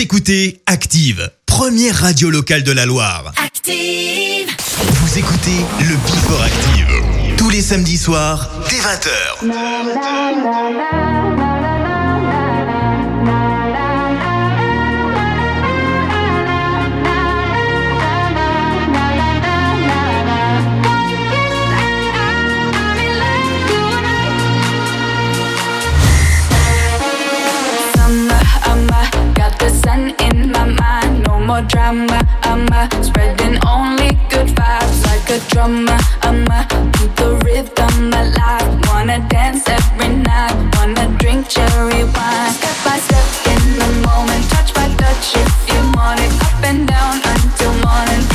Écoutez Active, première radio locale de la Loire. Active Vous écoutez le Before Active, tous les samedis soirs, dès 20h. more drama. I'm a spreading only good vibes like a drummer. I'm a keep the rhythm alive. Wanna dance every night. Wanna drink cherry wine. Step by step in the moment. Touch by touch if you want it. Up and down until morning.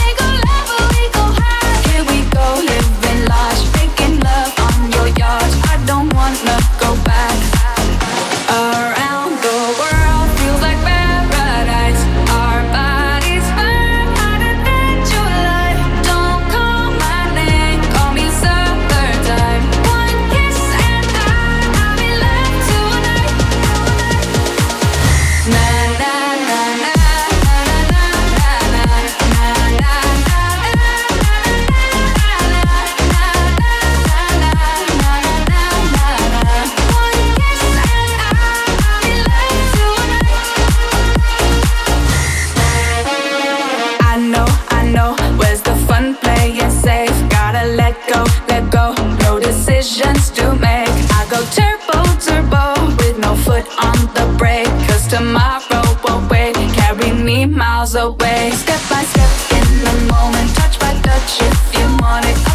way. Step by step in the moment, touch by touch if you want it.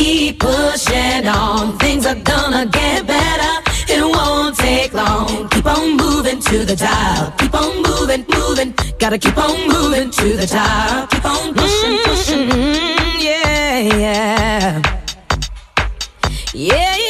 Keep pushing on, things are gonna get better. It won't take long. Keep on moving to the top. Keep on moving, moving. Gotta keep on moving to the top. Keep on pushing, pushing. Mm-hmm, yeah, yeah. Yeah, yeah, yeah.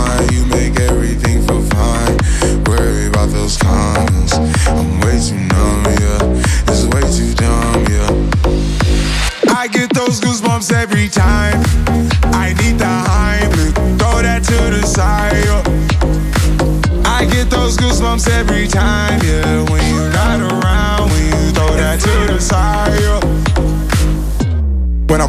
got those comments. I'm way too numb, yeah. It's way too dumb, yeah. I get those goosebumps every time. I need the Heimlich, throw that to the side. Yeah. I get those goosebumps every time, yeah. When you're not around, when you throw that to the side. Yeah.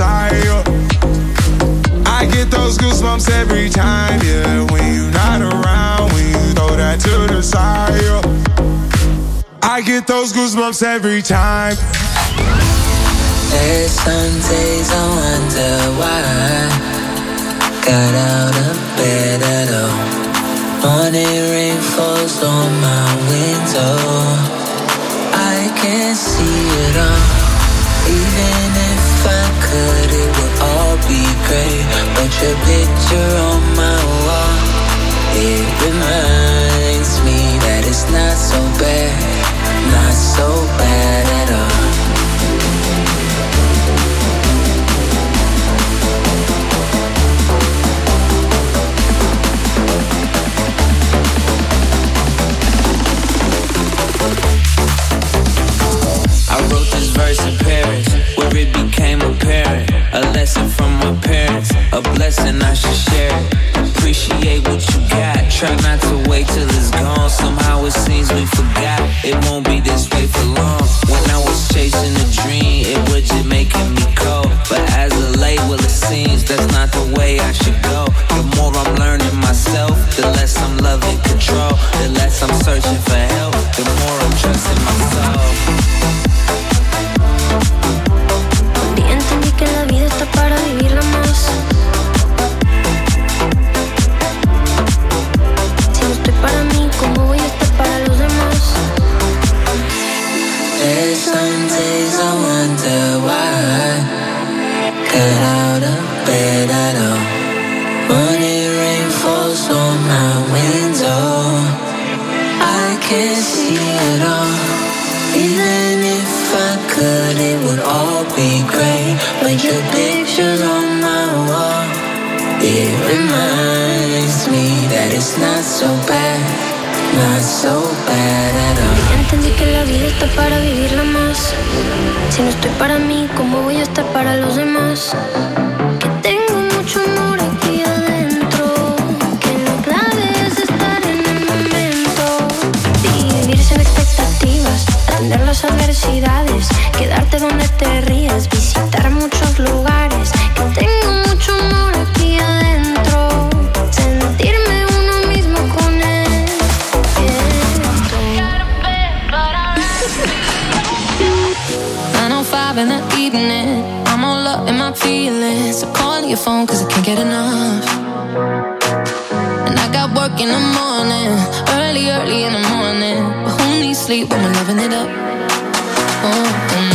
To the side. yeah. I get those goosebumps every time, yeah. When you're not around, when you throw that to the side. yeah. I get those goosebumps every time. There's some days I wonder why I got out of bed at all. Morning rain falls on my window. I can't see it all. Could, it would all be great. But your picture on my wall, it reminds me that it's not so bad, I wrote this verse in Paris, where it became apparent. A lesson from my parents, a blessing I should share. Appreciate what you got, try not to wait till it's gone. Somehow it seems we forgot, it won't be this way for long. When I was chasing a dream, it was just making me cold. But as a late, well, it seems that's not the way I should go. The more I'm learning myself, the less I'm loving control. The less I'm searching for help, the more I'm trusting myself. Your. Entendí que la vida está para vivirla más. Si no estoy para mí, ¿cómo voy a estar para los demás? Atender las adversidades. Quedarte donde te rías. Visitar muchos lugares. Que tengo mucho amor aquí adentro. Sentirme uno mismo con él. Five in the evening. I'm all up in my feelings. So call your phone cause I can't get enough. And I got work in the morning. Early, early in the morning. Sleep when we're loving it up? Oh, mm.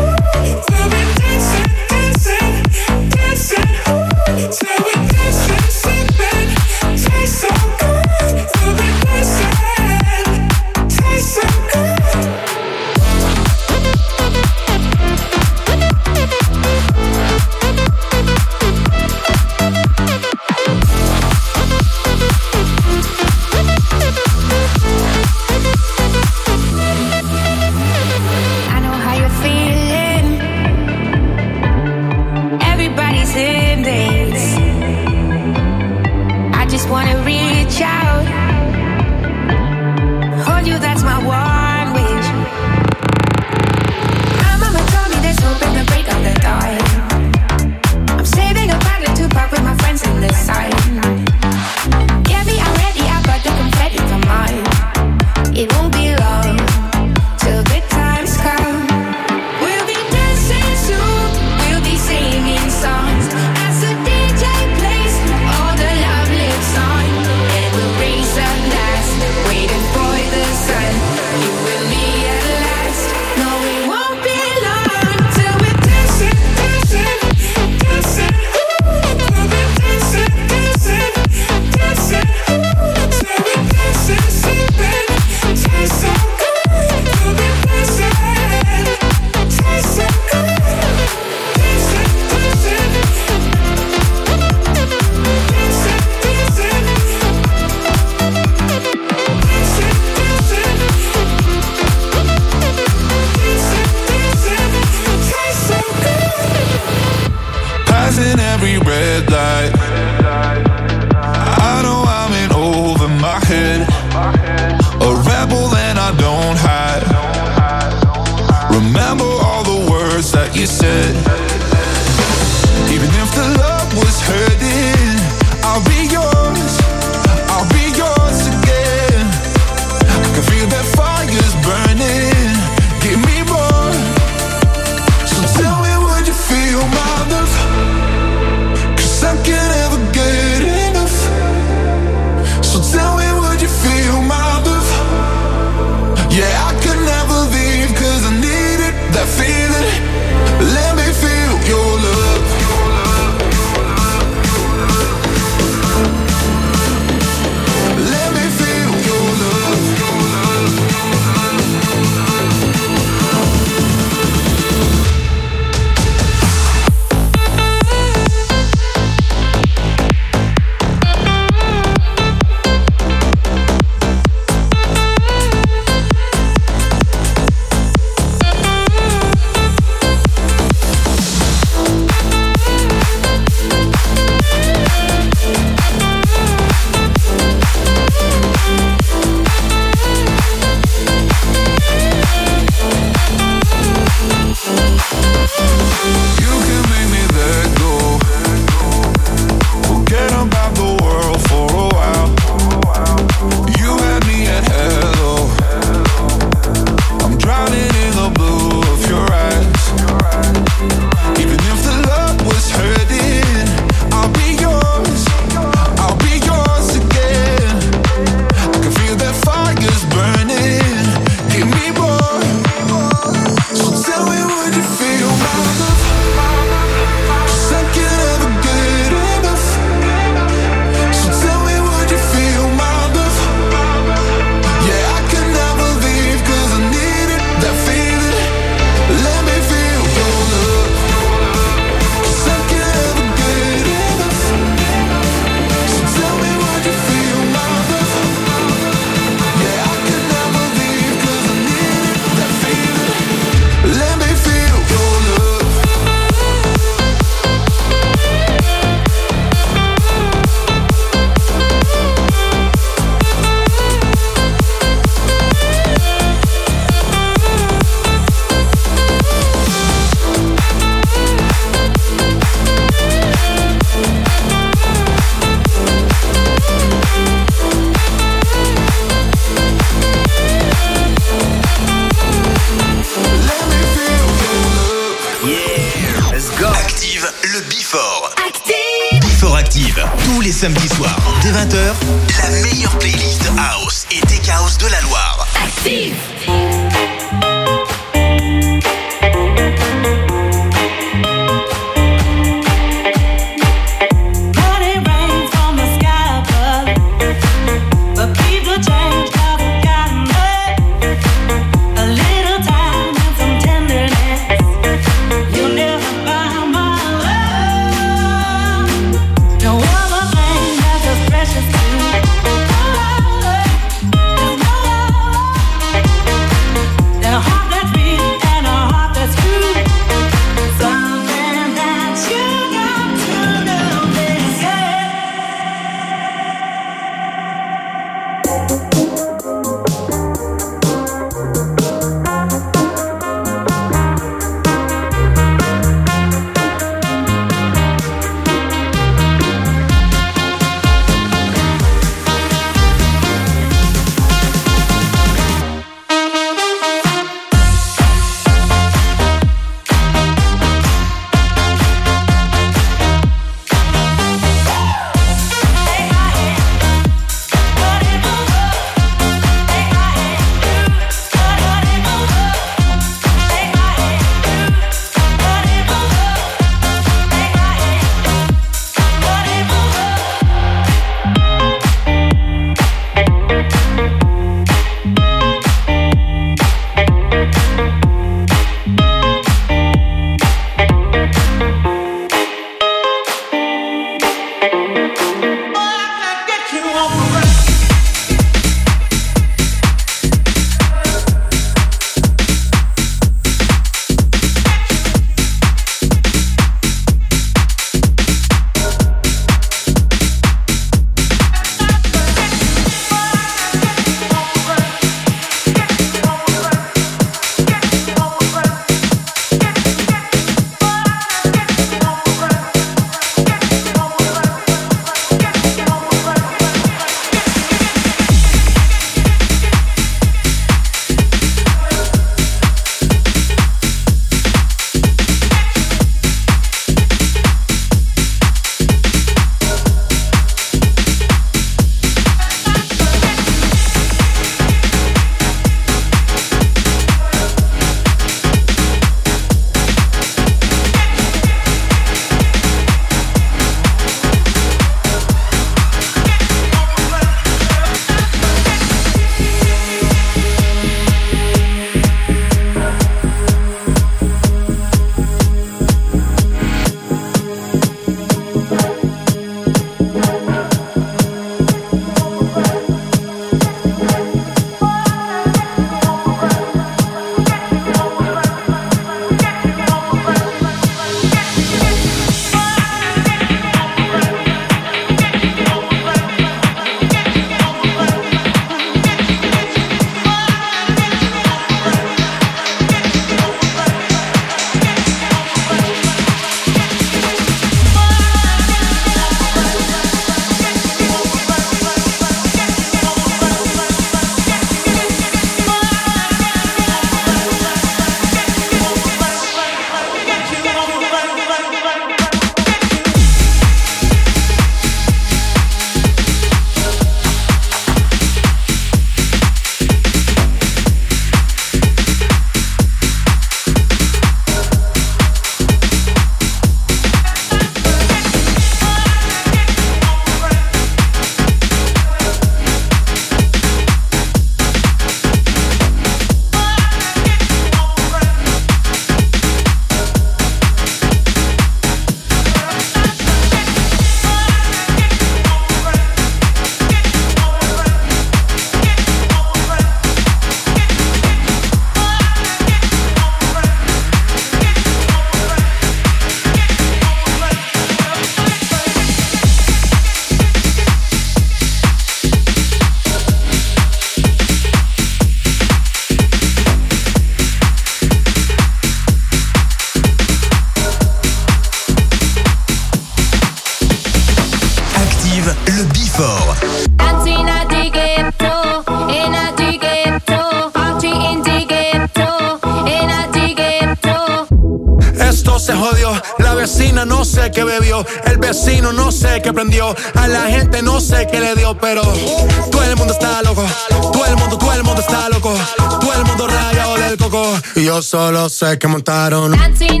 Solo sé que montaron. Dancing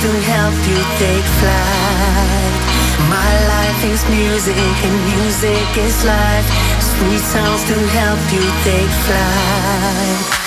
to help you take flight. My life is music and music is life. Sweet sounds to help you take flight.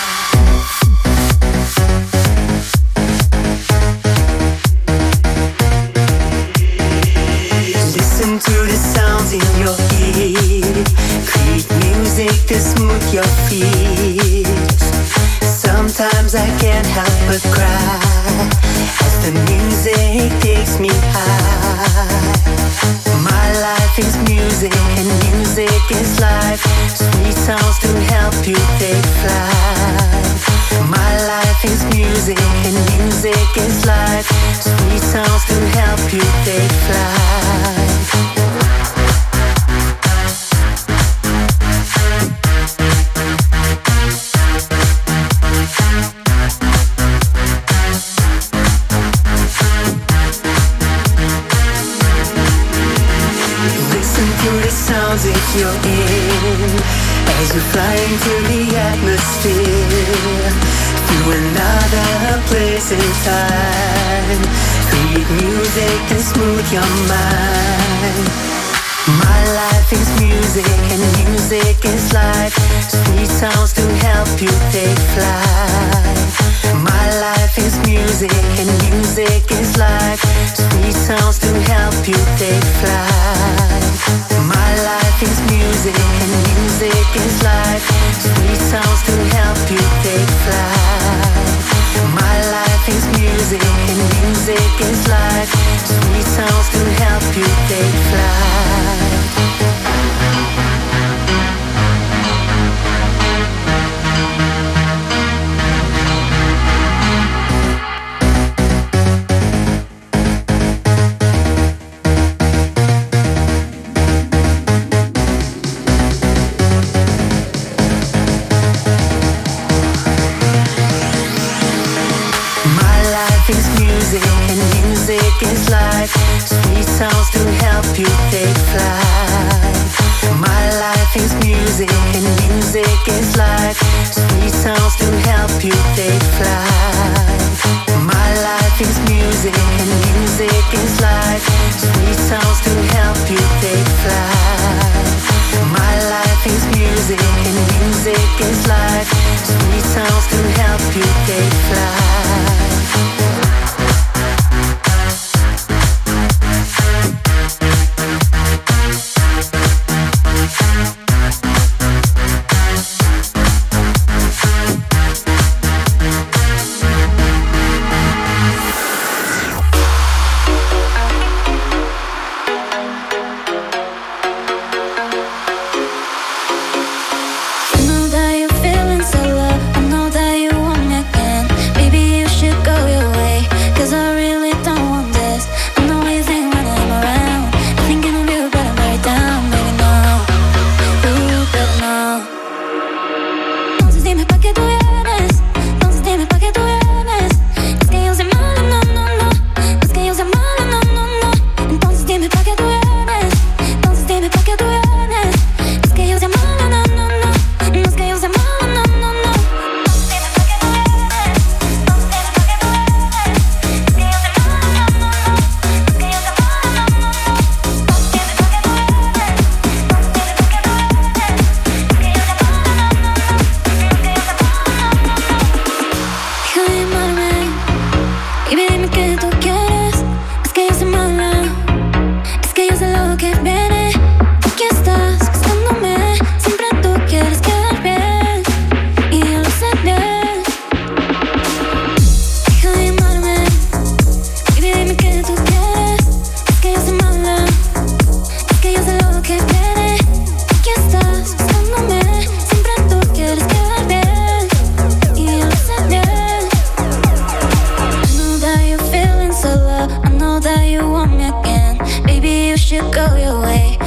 You go your way.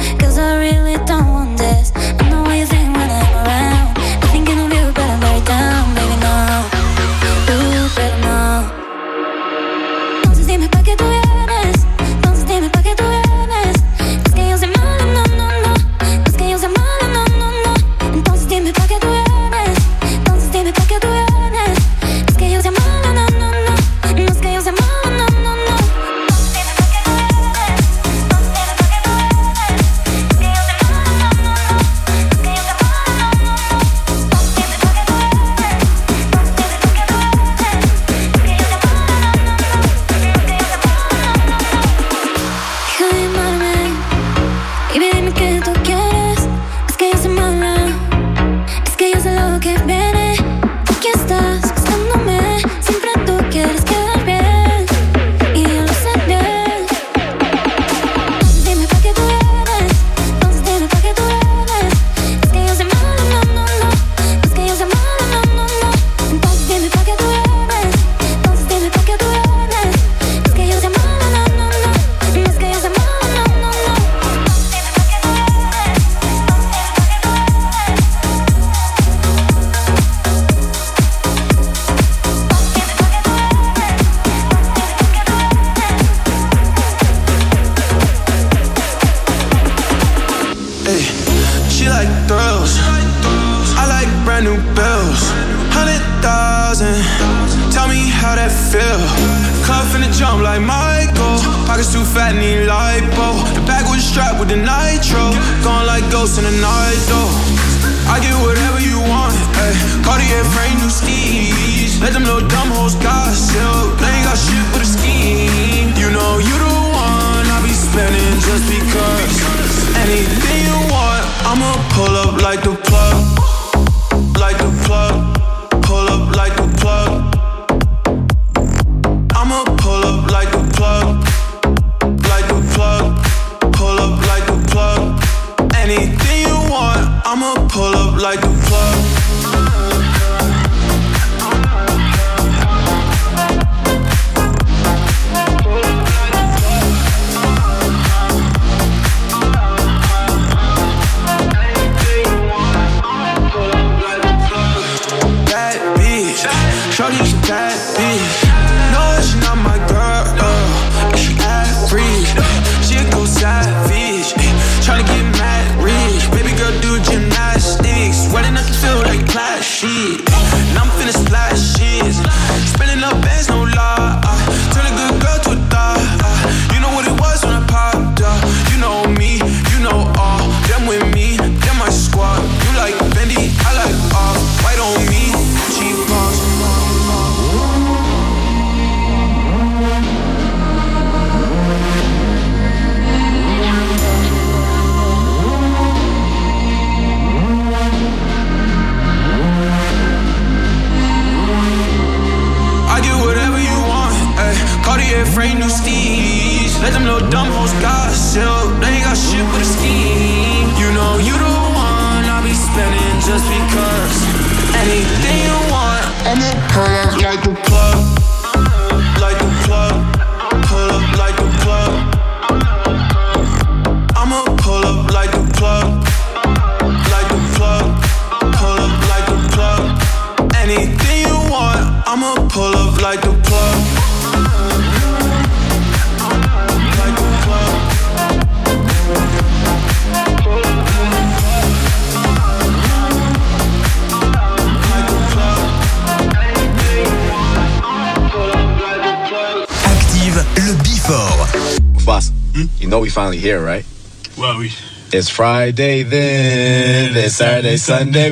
here, right? Well, we. It's Friday then, it's Saturday, Sunday.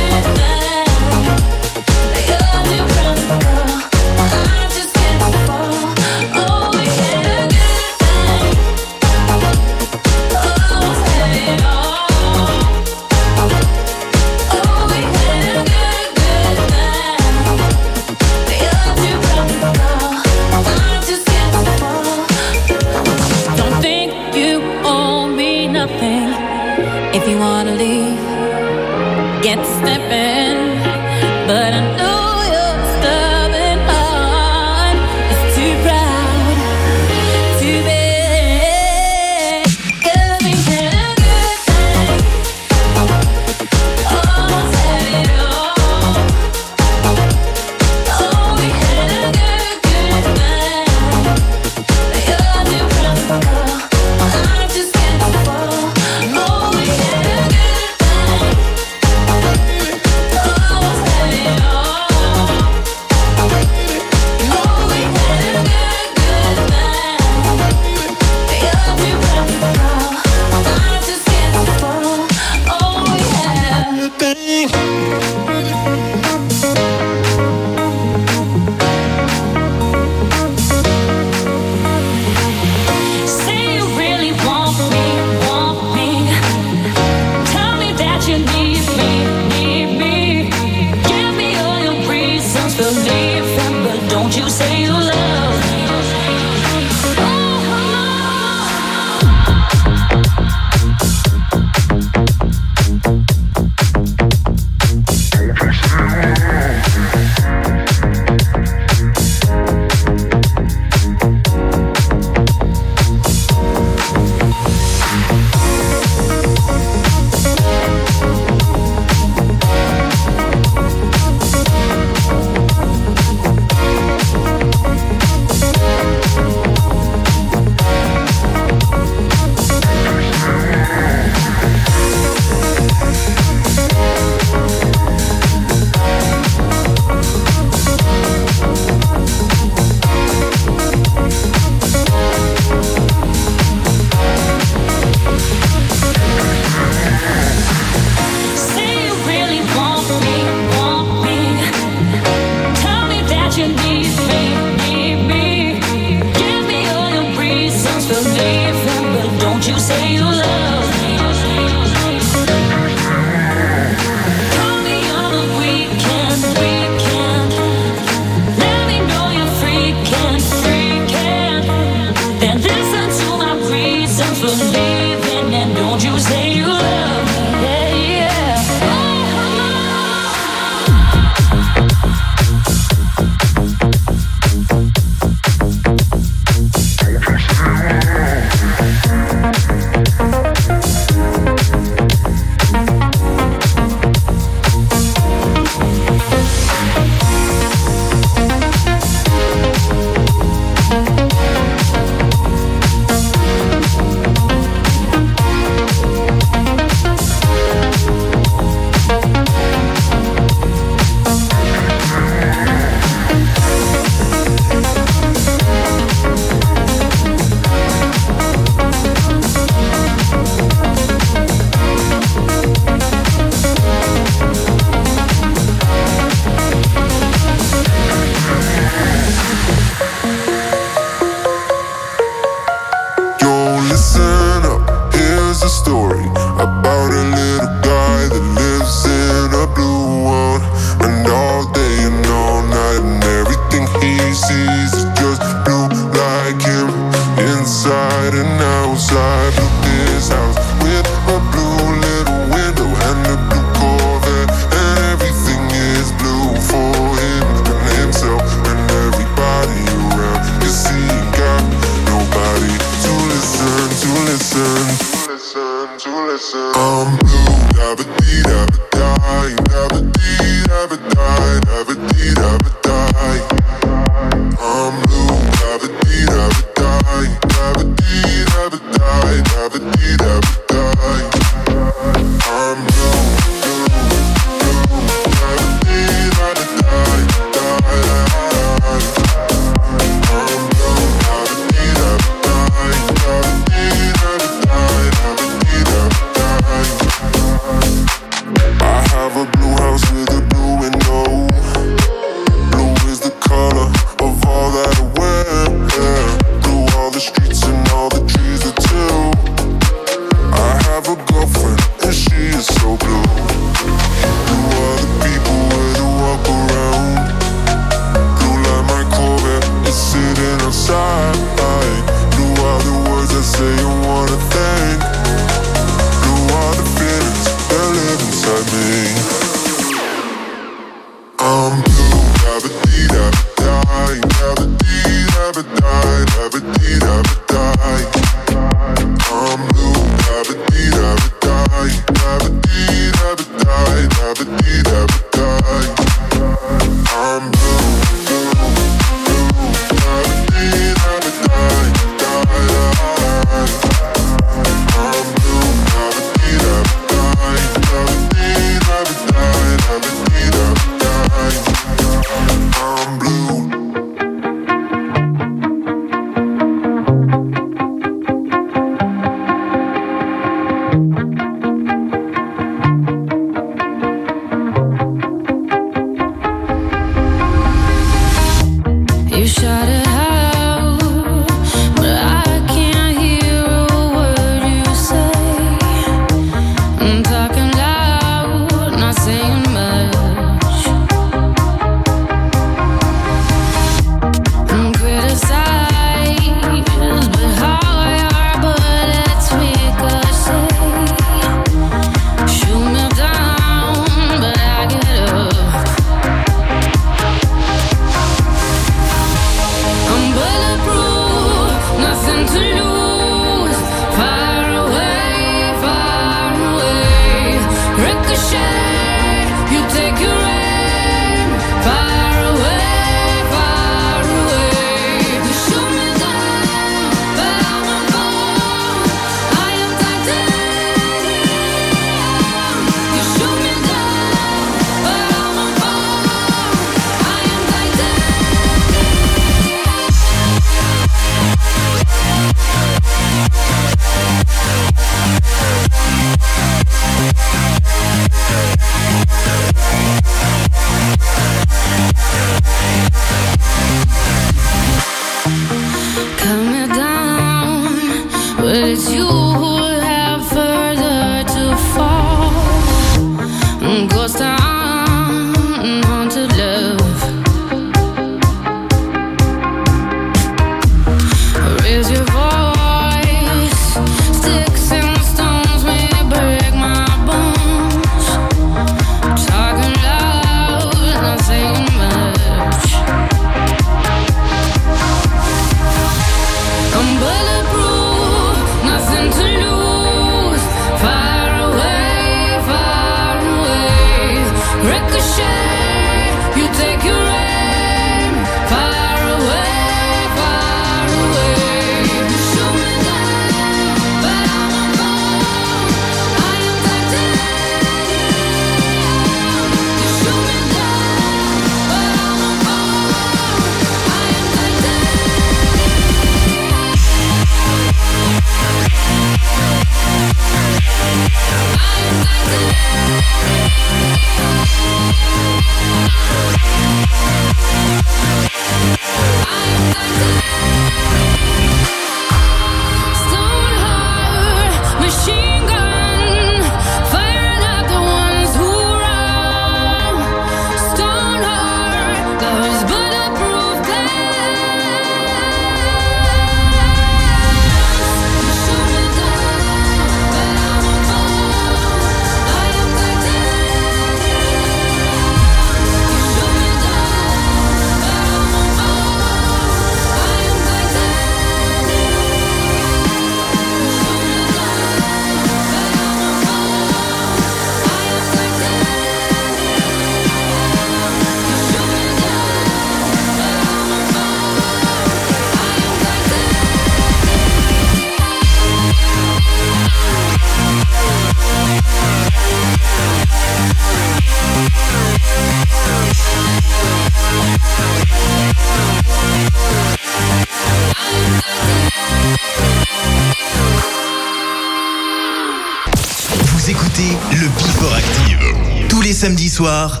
soir.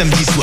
Samedis soirs,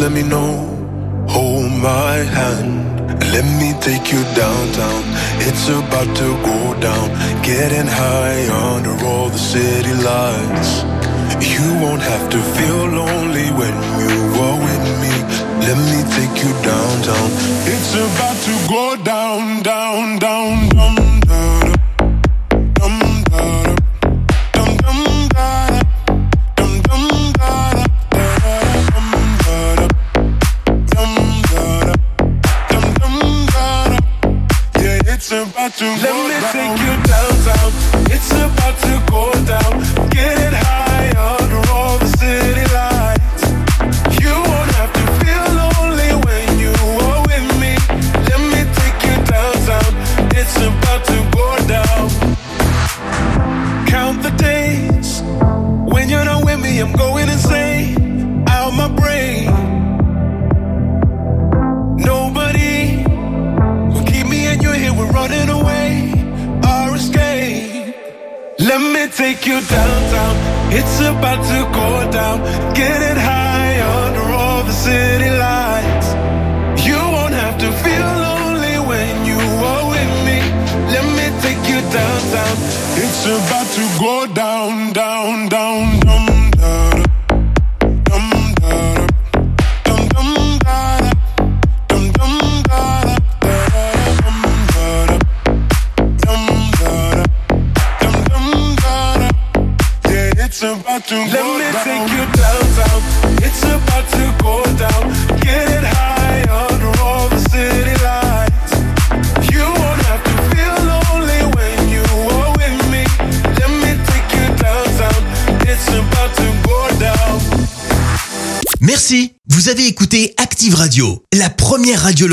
let me know.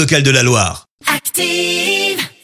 Locale de la Loire.